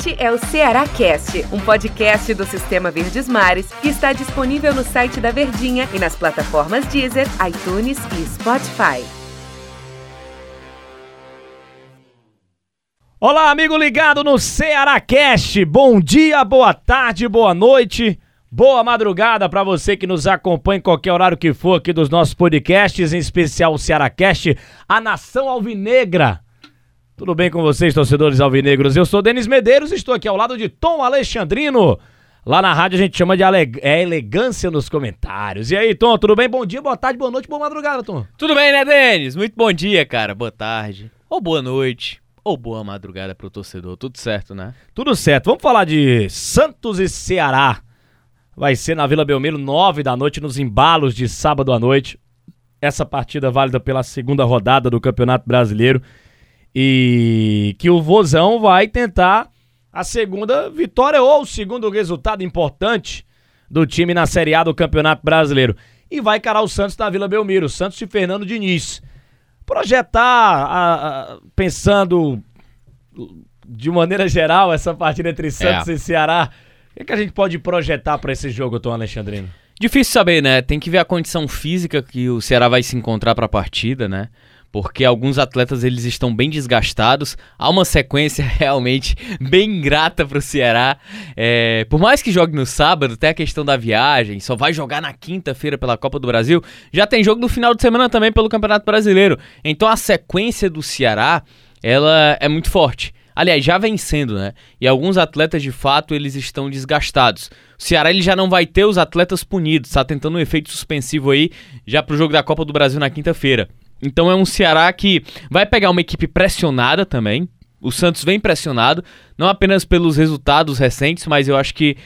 Este é o Ceará Cast, um podcast do Sistema Verdes Mares que está disponível no site da Verdinha e nas plataformas Deezer, iTunes e Spotify. Olá, amigo ligado no Ceará Cast. Bom dia, boa tarde, boa noite. Boa madrugada para você que nos acompanha em qualquer horário que for aqui dos nossos podcasts, em especial o Cearacast, a Nação Alvinegra. Tudo bem com vocês, torcedores alvinegros? Eu sou Denis Medeiros e estou aqui ao lado de Tom Alexandrino. Lá na rádio a gente chama de é elegância nos comentários. E aí, Tom, tudo bem? Bom dia, boa tarde, boa noite, boa madrugada, Tom. Tudo bem, né, Denis? Muito bom dia, cara. Boa tarde. Ou boa noite. Ou boa madrugada pro torcedor. Tudo certo, né? Tudo certo. Vamos falar de Santos e Ceará vai ser na Vila Belmiro, nove da noite, nos embalos de sábado à noite. Essa partida válida pela segunda rodada do Campeonato Brasileiro. E que o Vozão vai tentar a segunda vitória ou o segundo resultado importante do time na Série A do Campeonato Brasileiro. E vai encarar o Santos na Vila Belmiro, Santos de Fernando Diniz. Projetar, a, a, pensando de maneira geral, essa partida entre Santos é. e Ceará o que, é que a gente pode projetar para esse jogo, Tom Alexandrino? Difícil saber, né? Tem que ver a condição física que o Ceará vai se encontrar para a partida, né? Porque alguns atletas eles estão bem desgastados. Há uma sequência realmente bem ingrata para o Ceará. É, por mais que jogue no sábado, tem a questão da viagem. Só vai jogar na quinta-feira pela Copa do Brasil. Já tem jogo no final de semana também pelo Campeonato Brasileiro. Então a sequência do Ceará ela é muito forte. Aliás, já vencendo, né? E alguns atletas, de fato, eles estão desgastados. O Ceará ele já não vai ter os atletas punidos, tá tentando um efeito suspensivo aí já pro jogo da Copa do Brasil na quinta-feira. Então é um Ceará que vai pegar uma equipe pressionada também. O Santos vem pressionado, não apenas pelos resultados recentes, mas eu acho que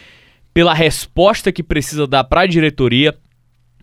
pela resposta que precisa dar para a diretoria,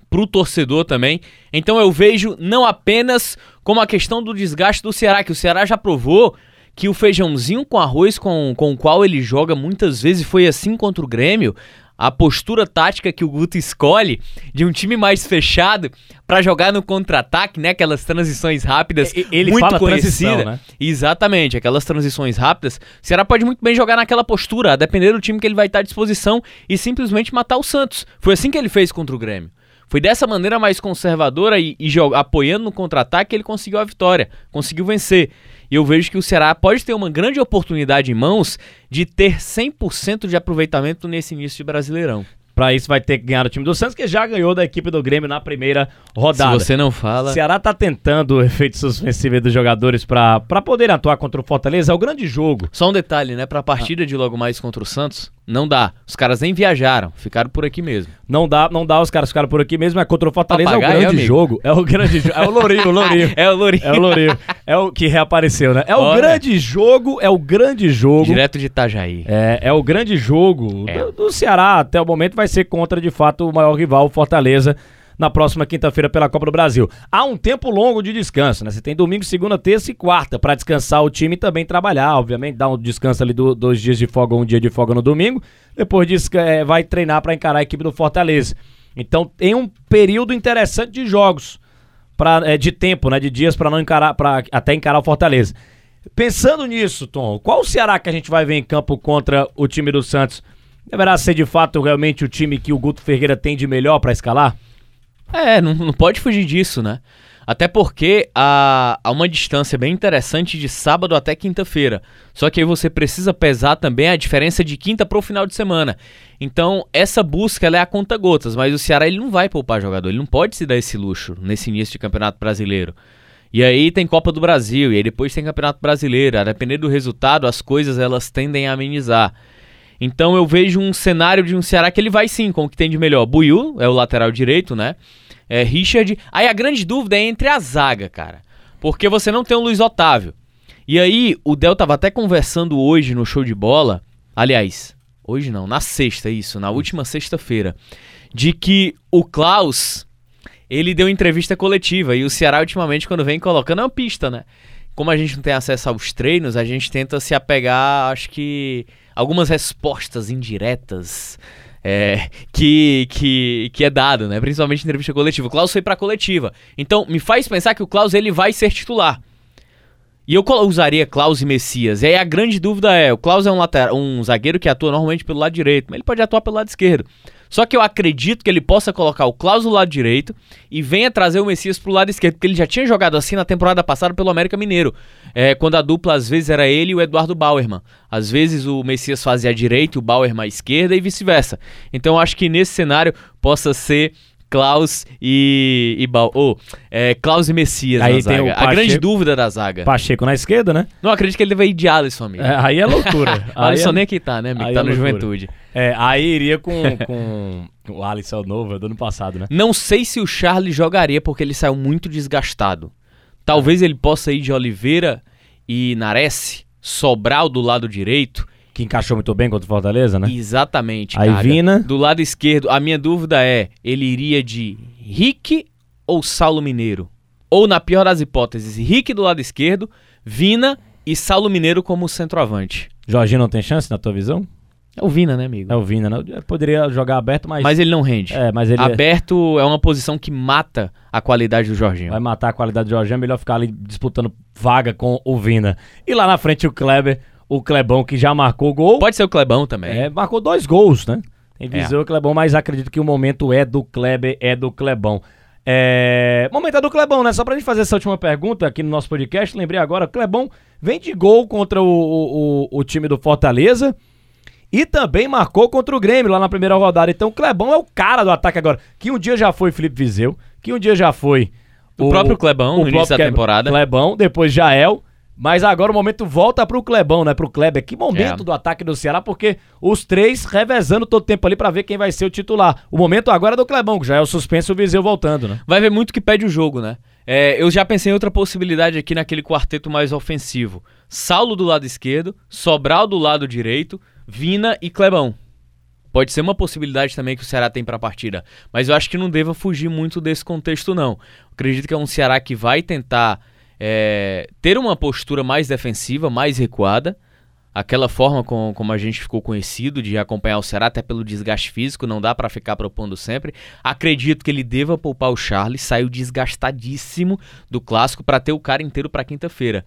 para o torcedor também. Então eu vejo não apenas como a questão do desgaste do Ceará, que o Ceará já provou que o feijãozinho com arroz com, com o qual ele joga muitas vezes foi assim contra o Grêmio. A postura tática que o Guto escolhe de um time mais fechado para jogar no contra-ataque, né? Aquelas transições rápidas, ele muito fala conhecida. Né? Exatamente, aquelas transições rápidas. O Ceará pode muito bem jogar naquela postura, a depender do time que ele vai estar à disposição e simplesmente matar o Santos. Foi assim que ele fez contra o Grêmio. Foi dessa maneira mais conservadora e, e apoiando no contra-ataque que ele conseguiu a vitória, conseguiu vencer. E eu vejo que o Ceará pode ter uma grande oportunidade em mãos de ter 100% de aproveitamento nesse início de Brasileirão. Para isso vai ter que ganhar o time do Santos, que já ganhou da equipe do Grêmio na primeira rodada. Se você não fala. O Ceará tá tentando o efeito suspensivo dos jogadores para poder atuar contra o Fortaleza. É o grande jogo. Só um detalhe, né? Para a partida ah. de logo mais contra o Santos, não dá. Os caras nem viajaram, ficaram por aqui mesmo. Não dá, não dá, os caras ficaram por aqui mesmo, é contra o Fortaleza, Papagaio, é o grande é, jogo. É o grande jogo. É o Lourinho, o Lourinho. é o Lourinho. É o Lourinho. É o que reapareceu, né? É o Olha. grande jogo, é o grande jogo. Direto de Itajaí. É, é o grande jogo é. Do, do Ceará até o momento vai ser contra, de fato, o maior rival, o Fortaleza na próxima quinta-feira pela Copa do Brasil. Há um tempo longo de descanso, né? Você tem domingo, segunda, terça e quarta para descansar o time e também trabalhar, obviamente, dar um descanso ali do, dois dias de folga, um dia de folga no domingo. Depois disso, é, vai treinar para encarar a equipe do Fortaleza. Então tem um período interessante de jogos, pra, é, de tempo, né? De dias para não encarar, para até encarar o Fortaleza. Pensando nisso, Tom, qual o Ceará que a gente vai ver em campo contra o time do Santos? Deverá ser de fato realmente o time que o Guto Ferreira tem de melhor para escalar? É, não, não pode fugir disso, né? Até porque há, há uma distância bem interessante de sábado até quinta-feira. Só que aí você precisa pesar também a diferença de quinta para o final de semana. Então, essa busca é a conta gotas, mas o Ceará ele não vai poupar jogador, ele não pode se dar esse luxo nesse início de Campeonato Brasileiro. E aí tem Copa do Brasil, e aí depois tem Campeonato Brasileiro. A depender do resultado, as coisas elas tendem a amenizar. Então eu vejo um cenário de um Ceará que ele vai sim com o que tem de melhor. Buiu é o lateral direito, né? É, Richard. Aí a grande dúvida é entre a zaga, cara. Porque você não tem o Luiz Otávio. E aí, o Del tava até conversando hoje no show de bola. Aliás, hoje não, na sexta, isso, na última sexta-feira. De que o Klaus, ele deu entrevista coletiva. E o Ceará, ultimamente, quando vem colocando, é uma pista, né? Como a gente não tem acesso aos treinos, a gente tenta se apegar, acho que, algumas respostas indiretas é, que, que, que é dado, né? Principalmente em entrevista coletiva. O Klaus foi pra coletiva. Então, me faz pensar que o Klaus ele vai ser titular. E eu usaria Klaus e Messias. E aí a grande dúvida é: o Klaus é um, lateral, um zagueiro que atua normalmente pelo lado direito, mas ele pode atuar pelo lado esquerdo. Só que eu acredito que ele possa colocar o Klaus do lado direito e venha trazer o Messias pro lado esquerdo, porque ele já tinha jogado assim na temporada passada pelo América Mineiro. É, quando a dupla às vezes era ele e o Eduardo Bauerman. Às vezes o Messias fazia a direita e o Bauerman a esquerda e vice-versa. Então eu acho que nesse cenário possa ser Klaus e, e oh, é, Klaus e Messias aí na zaga. Pacheco, a grande dúvida da zaga. Pacheco na esquerda, né? Não acredito que ele deve ir de Alisson, amigo. É, aí é loucura. Alisson é... nem aqui tá, né, amigo? Aí tá é no Juventude. É, aí iria com, com o Alisson novo, do ano passado, né? Não sei se o Charlie jogaria porque ele saiu muito desgastado. Talvez ele possa ir de Oliveira e Nares, Sobral do lado direito que encaixou muito bem contra o Fortaleza, né? Exatamente. Aí cara. Vina. Do lado esquerdo, a minha dúvida é: ele iria de Rick ou Saulo Mineiro? Ou, na pior das hipóteses, Rick do lado esquerdo, Vina e Saulo Mineiro como centroavante. Jorginho não tem chance, na tua visão? É o Vina, né, amigo? É o Vina, né? Poderia jogar aberto, mas. Mas ele não rende. É, mas ele. Aberto é uma posição que mata a qualidade do Jorginho. Vai matar a qualidade do Jorginho, é melhor ficar ali disputando vaga com o Vina. E lá na frente o Kleber o Clebão que já marcou gol. Pode ser o Clebão também. É, marcou dois gols, né? Tem visão é. o Clebão, mas acredito que o momento é do Kleber, é do Clebão. É... Momento é do Clebão, né? Só pra gente fazer essa última pergunta aqui no nosso podcast, lembrei agora, o Clebão vem de gol contra o, o, o, time do Fortaleza e também marcou contra o Grêmio lá na primeira rodada. Então o Clebão é o cara do ataque agora, que um dia já foi Felipe Vizeu, que um dia já foi o, o próprio Clebão o no início da temporada. Clebão, depois Jael mas agora o momento volta pro Clebão, né? Pro Kleber. Que momento é. do ataque do Ceará, porque os três revezando todo tempo ali para ver quem vai ser o titular. O momento agora é do Clebão, que já é o suspense o Viseu voltando, né? Vai ver muito que pede o jogo, né? É, eu já pensei em outra possibilidade aqui naquele quarteto mais ofensivo. Saulo do lado esquerdo, Sobral do lado direito, Vina e Clebão. Pode ser uma possibilidade também que o Ceará tem para a partida, mas eu acho que não deva fugir muito desse contexto não. acredito que é um Ceará que vai tentar é, ter uma postura mais defensiva, mais recuada, aquela forma com, como a gente ficou conhecido de acompanhar o Ceará até pelo desgaste físico, não dá para ficar propondo sempre. Acredito que ele deva poupar o Charles, saiu desgastadíssimo do clássico para ter o cara inteiro para quinta-feira.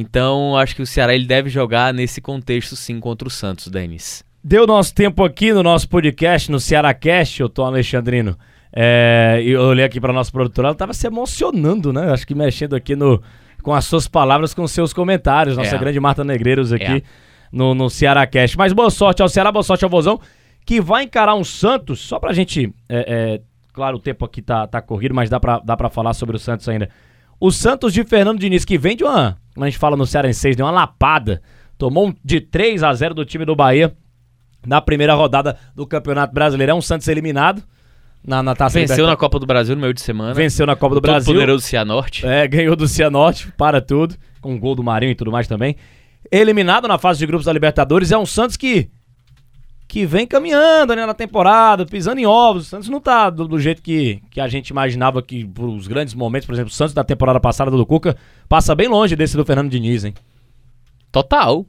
Então, acho que o Ceará ele deve jogar nesse contexto sim contra o Santos, Denis. Deu nosso tempo aqui no nosso podcast, no Ceará Cast, eu tô Alexandrino. É, eu olhei aqui para nossa produtora, ela estava se emocionando, né? Acho que mexendo aqui no, com as suas palavras, com os seus comentários. Nossa é. grande Marta Negreiros aqui é. no, no Ceará Cast. Mas boa sorte ao Ceará, boa sorte ao Vozão, que vai encarar um Santos, só pra gente. É, é, claro, o tempo aqui tá, tá corrido, mas dá pra, dá pra falar sobre o Santos ainda. O Santos de Fernando Diniz, que vem de uma. Como a gente fala no Ceará em 6, deu uma lapada. Tomou de 3 a 0 do time do Bahia na primeira rodada do Campeonato Brasileiro. É um Santos eliminado na, na taça Venceu na Copa do Brasil no meio de semana. Venceu na Copa do Todo Brasil. poderoso Cianorte. É, ganhou do Cianorte, para tudo, com um gol do Marinho e tudo mais também. Eliminado na fase de grupos da Libertadores, é um Santos que que vem caminhando né, na temporada, pisando em ovos. O Santos não tá do, do, jeito que, que a gente imaginava que os grandes momentos, por exemplo, o Santos da temporada passada do Cuca passa bem longe desse do Fernando Diniz, hein? Total.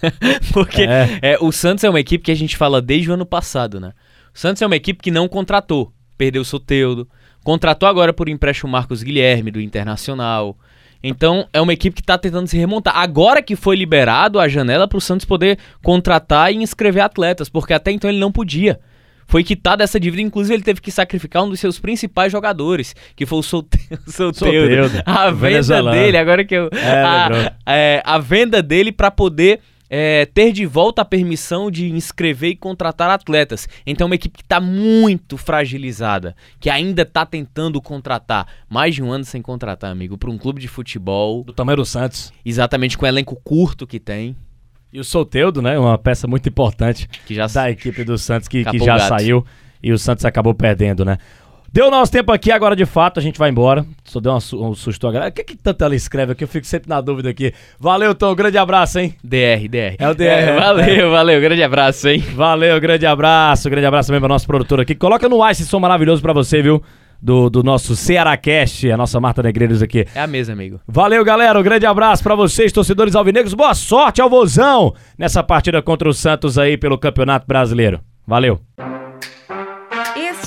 Porque é. É, o Santos é uma equipe que a gente fala desde o ano passado, né? O Santos é uma equipe que não contratou. Perdeu o Soteudo. Contratou agora por empréstimo Marcos Guilherme, do Internacional. Então, é uma equipe que está tentando se remontar. Agora que foi liberado a janela para o Santos poder contratar e inscrever atletas, porque até então ele não podia. Foi quitado essa dívida, inclusive ele teve que sacrificar um dos seus principais jogadores, que foi o Soteudo. Soteudo. A venda dele, agora que eu. É, a, é, a venda dele para poder é, ter de volta a permissão de inscrever e contratar atletas. Então, é uma equipe que está muito fragilizada, que ainda está tentando contratar. Mais de um ano sem contratar, amigo, para um clube de futebol. Do tamanho do Santos. Exatamente, com o elenco curto que tem. E o Solteudo, né? Uma peça muito importante que já da equipe do Santos que, que já saiu e o Santos acabou perdendo, né? Deu nosso tempo aqui, agora de fato a gente vai embora. Só deu um susto agora. O que, que tanto ela escreve aqui? Eu fico sempre na dúvida aqui. Valeu, Tom. Grande abraço, hein? DR, DR. É o DR. É, né? valeu, é. valeu. Grande abraço, hein? Valeu, grande abraço. Grande abraço também para nosso produtor aqui. Coloca no ar esse som maravilhoso para você, viu? Do, do nosso Cearacast, a nossa Marta Negreiros aqui. É a mesma, amigo. Valeu, galera. Um grande abraço para vocês, torcedores alvinegros. Boa sorte ao Vozão nessa partida contra o Santos aí pelo Campeonato Brasileiro. Valeu.